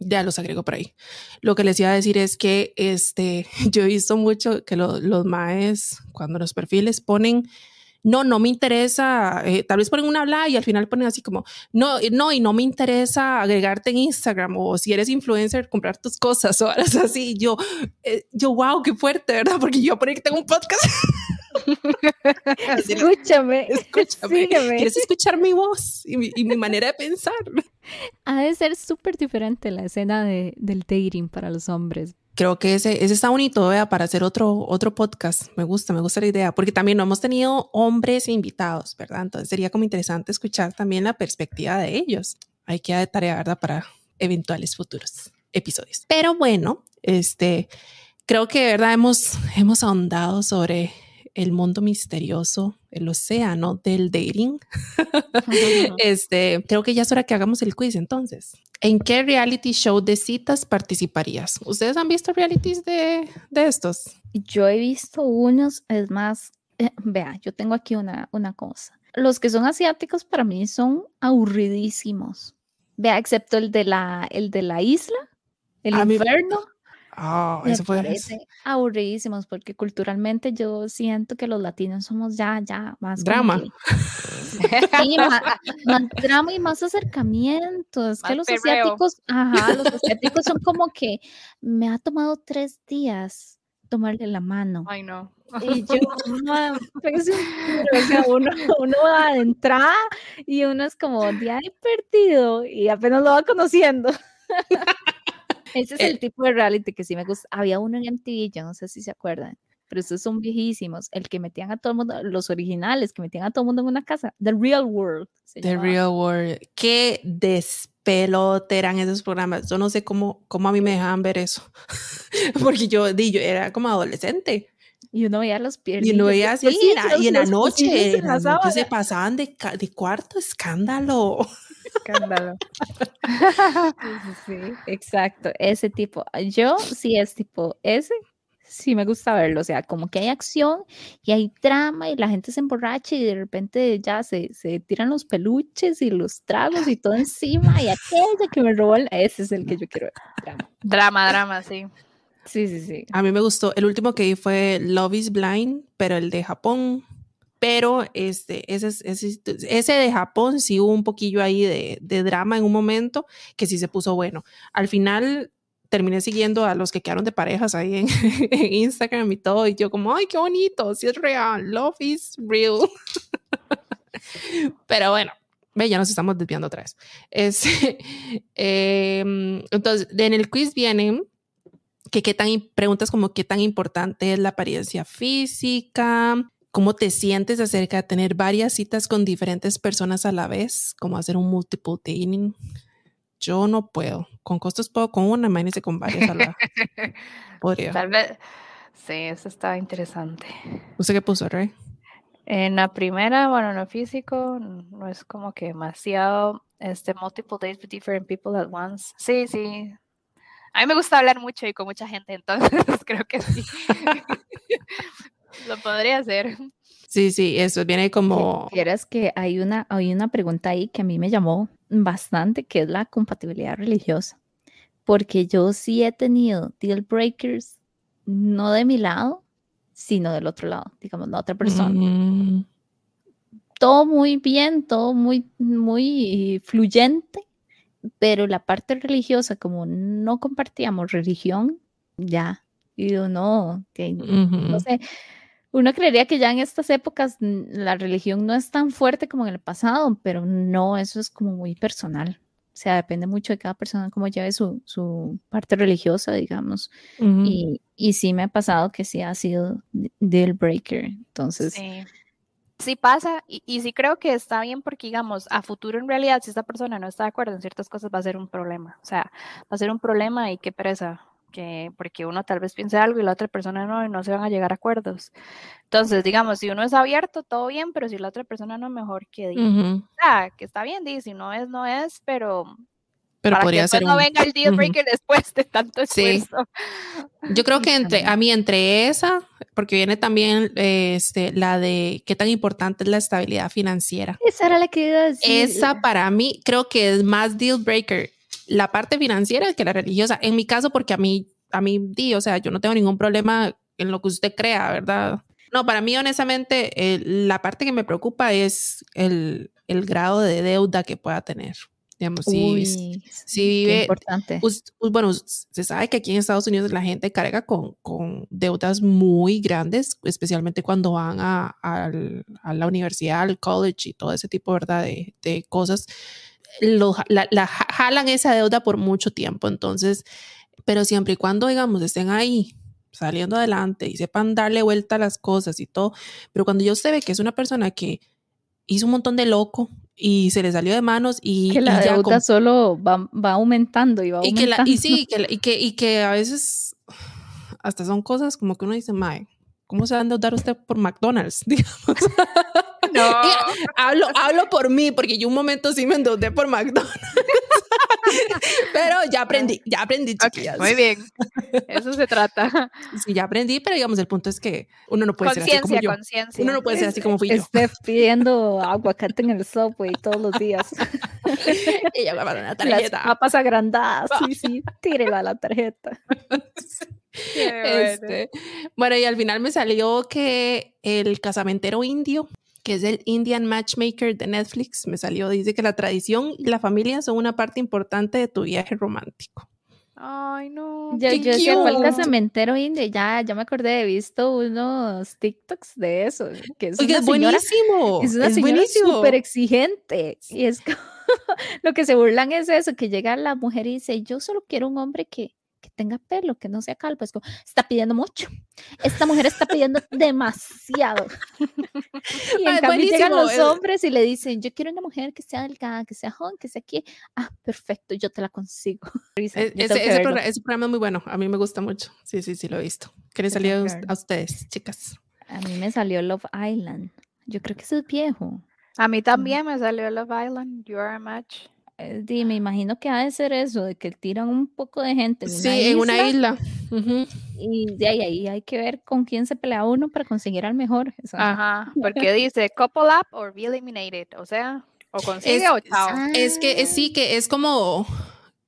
ya los agrego por ahí. Lo que les iba a decir es que este, (laughs) yo he visto mucho que los maes, cuando los perfiles ponen, no, no me interesa, eh, tal vez ponen una habla y al final ponen así como, no, no, y no me interesa agregarte en Instagram o si eres influencer, comprar tus cosas (laughs) o algo así. Yo, eh, yo, wow, qué fuerte, ¿verdad? Porque yo poner que tengo un podcast. (laughs)
escúchame,
escúchame. ¿Quieres escuchar mi voz y mi, y mi manera de pensar?
Ha de ser súper diferente la escena de, del dating para los hombres.
Creo que ese, ese está bonito vea, para hacer otro, otro podcast. Me gusta, me gusta la idea, porque también no hemos tenido hombres invitados, ¿verdad? Entonces sería como interesante escuchar también la perspectiva de ellos. Hay que de tarea, ¿verdad? Para eventuales futuros episodios. Pero bueno, este, creo que verdad hemos, hemos ahondado sobre el mundo misterioso, el océano del dating, (laughs) este, creo que ya es hora que hagamos el quiz entonces. ¿En qué reality show de citas participarías? ¿Ustedes han visto realities de, de estos?
Yo he visto unos, es más, eh, vea, yo tengo aquí una, una cosa. Los que son asiáticos para mí son aburridísimos. Vea, excepto el de la, el de la isla, el infierno.
Ah, eso fue
aburridísimos porque culturalmente yo siento que los latinos somos ya, ya más
drama.
que- sí, más, más drama y más acercamiento. Es que
Más
los
perreo.
asiáticos, ajá, los (laughs) asiáticos son como que me ha tomado tres días tomarle la mano.
Ay, no.
Y yo, (laughs) "Ma, pégase un (laughs) tiro", o sea, uno, uno va de entrada y uno es como de ahí perdido y apenas lo va conociendo. Ese es el
El-
tipo de reality que sí me gusta. Había uno en MTV, yo no sé si se acuerdan, pero estos son viejísimos. El que metían a todo el mundo, los originales, que metían a todo el mundo en una casa, The Real World.
The
llamaba.
Real World. Qué despelote eran esos programas. Yo no sé cómo, cómo a mí me dejaban ver eso. (laughs) Porque yo, di, yo era como adolescente.
Y uno veía los
Y
piernillos.
no veía así, y en la- y noche, se pasaban de, de cuarto, escándalo.
Escándalo. (laughs)
Sí, sí, sí, exacto, ese tipo. Yo sí es tipo ese, sí me gusta verlo, o sea, como que hay acción y hay drama y la gente se emborracha y de repente ya se, se tiran los peluches y los tragos y todo encima y aquella que me robó, el- ese es el que yo quiero ver. drama.
Drama, drama, sí.
Sí, sí, sí.
A mí me gustó. El último que vi fue Love is Blind, pero el de Japón. Pero este, ese, es- ese, ese de Japón sí hubo un poquillo ahí de, de drama en un momento que sí se puso bueno. Al final terminé siguiendo a los que quedaron de parejas ahí en, (laughs) en Instagram y todo. Y yo como, ay, qué bonito, sí es real. Love is real. (laughs) Pero bueno, ve, ya nos estamos desviando otra vez. Este, (laughs) em, entonces, en el quiz vienen que qué tan preguntas como qué tan importante es la apariencia física, cómo te sientes acerca de tener varias citas con diferentes personas a la vez, como hacer un multiple dating. Yo no puedo. Con costos puedo con una, imagínese con varias a la (laughs) Podría.
Tal vez. Sí, eso estaba interesante.
¿Usted qué puso, Rey?
En la primera, bueno, en lo físico, no es como que demasiado, este, multiple dates with different people at once. Sí, sí. A mí me gusta hablar mucho y con mucha gente, (laughs) entonces creo que sí. (laughs) Lo podría hacer.
Sí, sí, eso viene como...
Vieras que hay una, hay una pregunta ahí que a mí me llamó bastante, que es la compatibilidad religiosa. Porque yo sí he tenido deal breakers, no de mi lado, sino del otro lado, digamos, la otra persona.
Mm,
Todo muy bien, todo muy, muy fluyente, pero la parte religiosa, como no compartíamos religión, ya, y uno, que
ujú.
no sé, uno creería que ya en estas épocas la religión no es tan fuerte como en el pasado, pero no, eso es como muy personal. O sea, depende mucho de cada persona cómo lleve su, su parte religiosa, digamos. Y, y sí me ha pasado que sí ha sido de- deal breaker. Entonces,
Sí. Sí pasa, y, y sí creo que está bien porque, digamos, a futuro en realidad, si esta persona no está de acuerdo en ciertas cosas, va a ser un problema. O sea, va a ser un problema y qué pereza, que, porque uno tal vez piense algo y la otra persona no, y no se van a llegar a acuerdos. Entonces, digamos, si uno es abierto, todo bien, pero si la otra persona no, mejor que diga,
Ujú.
que está bien, di, si no es, no es, pero
Pero
para
podría
que
ser
después no
un...
venga el deal breaker después de tanto
Sí.
esfuerzo.
Yo creo que entre, (laughs) a mí entre esa, porque viene también eh, este, la de qué tan importante es la estabilidad financiera.
esa era la que iba a decir.
Esa para mí creo que es más deal breaker la parte financiera que la religiosa. En mi caso, porque a mí, a mí, di, o sea, yo no tengo ningún problema en lo que usted crea, ¿verdad? No, para mí, honestamente, eh, la parte que me preocupa es el, el grado de deuda que pueda tener. Digamos, si,
Uy,
si
qué
vive,
importante.
Us- bueno, se sabe que aquí en Estados Unidos la gente carga con, con deudas muy grandes, especialmente cuando van a, al- a la universidad, al college y todo ese tipo ¿verdad? De, de cosas. Lo la, la ja- jalan esa deuda por mucho tiempo. Entonces, pero siempre y cuando, digamos, estén ahí saliendo adelante y sepan darle vuelta a las cosas y todo. Pero cuando yo usted ve que es una persona que hizo un montón de loco y se le salió de manos y,
que la
y
deuda solo va, va aumentando y va
y que, la,
aumentando.
y sí, que, la- y que, y que a veces hasta son cosas como que uno dice, mae, ¿Cómo se va a endeudar usted por McDonald's? (laughs) Digamos. No. (laughs) hablo, hablo por mí, porque yo un momento sí me endeudé por McDonald's. (laughs) pero ya aprendí, ya aprendí,
chiquillas. muy bien. (laughs) Eso se trata.
Sí, ya aprendí, pero digamos, el punto es que uno no puede ser así como yo. Conciencia, Uno no puede ser así como fui yo.
Esté pidiendo aguacate en el subway todos los días.
y ya me van una tarjeta.
Las papas agrandadas, sí, sí, tírela a la tarjeta.
Este, bueno, y al final me salió que el casamentero indio, que es el Indian Matchmaker de Netflix, me salió, dice que la tradición y la familia son una parte importante de tu viaje romántico.
Ay, no.
Yo, yo decía, ¿cuál casamentero indio? Ya, ya me acordé, he visto unos TikToks de eso. Que es,
Oiga, es buenísimo.
Es una señora súper exigente. Y es (laughs) lo que se burlan es eso, que llega la mujer y dice, yo solo quiero un hombre que, que tenga pelo, que no sea calvo. Es como, está pidiendo mucho. Esta mujer está pidiendo demasiado. y en cambio llegan los hombres y le dicen, yo quiero una mujer que sea delgada, que sea joven, que sea aquí. Ah, perfecto, yo te la consigo. (laughs)
E, ese, ese, programa, es muy bueno. A mí me gusta mucho. Sí, sí, sí, lo he visto. ¿Qué le salió a ustedes, chicas?
A mí me salió Love Island. Yo creo que es viejo.
A mí también me salió Love Island. You are a match.
Eh, me imagino que ha de ser eso, de que tiran un poco de gente
en sí, una isla. en una isla.
Y de ahí, ahí, hay que ver con quién se pelea uno para conseguir al mejor.
Ajá, (laughs) porque dice couple up or be eliminated, o sea, o consigue o chao.
Es que sí, que es como...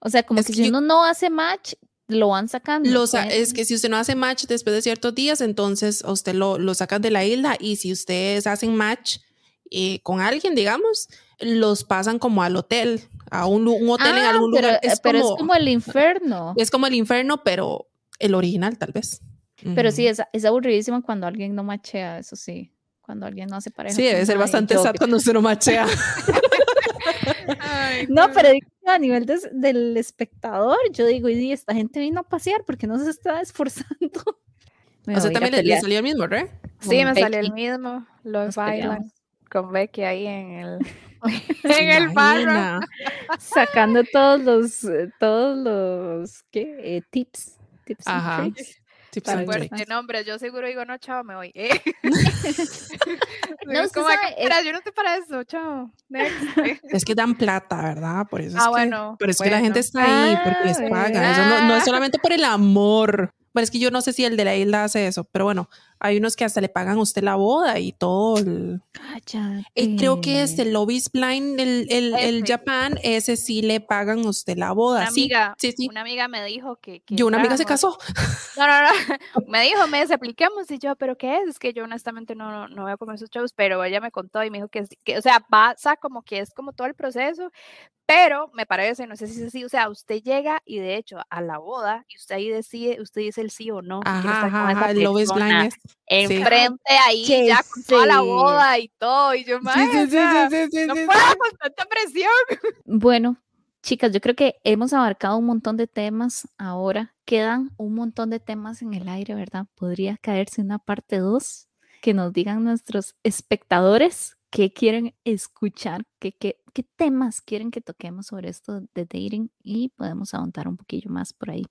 O sea, como que si uno no hace match, lo van sacando.
es que si usted no hace match después de ciertos días, entonces usted lo, lo sacan de la isla y si ustedes hacen match eh, con alguien, digamos, los pasan como al hotel a un, hotel en ah, algún
lugar.
Es
pero como, es como el infierno.
Es como el infierno, pero el original tal vez.
Pero sí, es, es aburridísimo cuando alguien no machea, eso sí. Cuando alguien no hace pareja.
Sí, debe ser bastante sad cuando usted no machea. (laughs) (laughs)
no, pero a nivel del espectador, yo digo, y esta gente vino a pasear porque no se está esforzando. (laughs)
o sea, también le, salió el mismo, ¿verdad?
Sí, me salió el mismo. Los bailan con Becky ahí en el (laughs) (laughs) en el barro.
Sacando todos los, eh, todos los, ¿qué? Eh, tips. Tips
Ajá.
Tips and tricks. nombre, yo seguro digo, no, chao, me voy. Eh. (laughs) no, es como, espera, yo no estoy para eso, chao.
Es que dan plata, ¿verdad? Por eso ah, es bueno. Pero es que la gente está ahí porque les ah, pagan. Eso no, no es solamente por el amor. Bueno, es que yo no sé si el de la isla hace eso, pero bueno, hay unos que hasta le pagan a usted la boda y todo. El... Eh, creo que es el Lobby's Blind, el, el, el, Japan, ese sí le pagan a usted la boda.
Una amiga, sí, sí, Una amiga me dijo que.
yo, una amiga se casó.
No, no, no. (laughs) Me dijo, me expliquemos y yo, ¿pero qué es? Es que yo honestamente no, no, no voy a comer esos shows, pero ella me contó y me dijo que, que, o sea, pasa como que es como todo el proceso, pero me parece, no sé si es así, o sea, usted llega y de hecho a la boda y usted ahí decide, usted dice el sí o no.
Ajá, ajá, el Lobby's Blind
enfrente ahí ya con toda la boda y todo. Y yo, madre, no puedo (laughs) con tanta presión.
Bueno, chicas, yo creo que hemos abarcado un montón de temas ahora. Quedan un montón de temas en el aire, ¿verdad? Podría caerse una parte 2 que nos digan nuestros espectadores qué quieren escuchar, qué, qué, qué temas quieren que toquemos sobre esto de dating y podemos avanzar un poquillo más por ahí.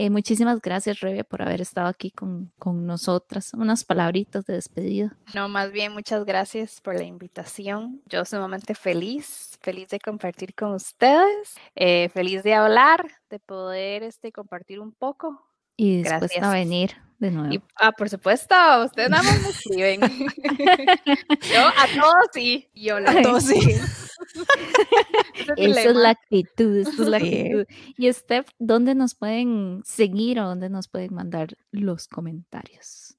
Eh, muchísimas gracias, Rebe, por haber estado aquí con, con, nosotras. Unas palabritas de despedida.
No, más bien, muchas gracias por la invitación. Yo sumamente feliz, feliz de compartir con ustedes, eh, feliz de hablar, de poder este, compartir un poco.
Y después a venir de nuevo.
ah, por supuesto, ustedes nada más me escriben. (laughs) (laughs) yo a todos sí, yo a todos sí. (laughs)
Esa es la actitud, esa es la actitud. Y Steph, ¿dónde nos pueden seguir o dónde nos pueden mandar los comentarios?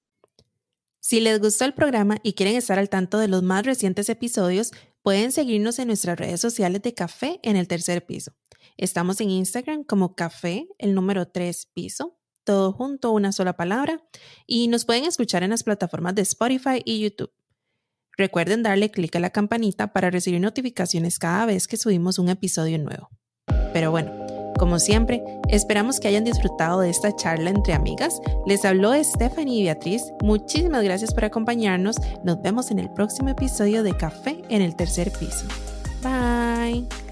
Si les gustó el programa y quieren estar al tanto de los más recientes episodios, pueden seguirnos en nuestras redes sociales de Café en el tercer piso. Estamos en Instagram como Café, el número 3 piso, todo junto, una sola palabra, y nos pueden escuchar en las plataformas de Spotify y YouTube. Recuerden darle clic a la campanita para recibir notificaciones cada vez que subimos un episodio nuevo. Pero bueno, como siempre, esperamos que hayan disfrutado de esta charla entre amigas. Les habló Stephanie y Beatriz. Muchísimas gracias por acompañarnos. Nos vemos en el próximo episodio de Café en el tercer piso. Bye.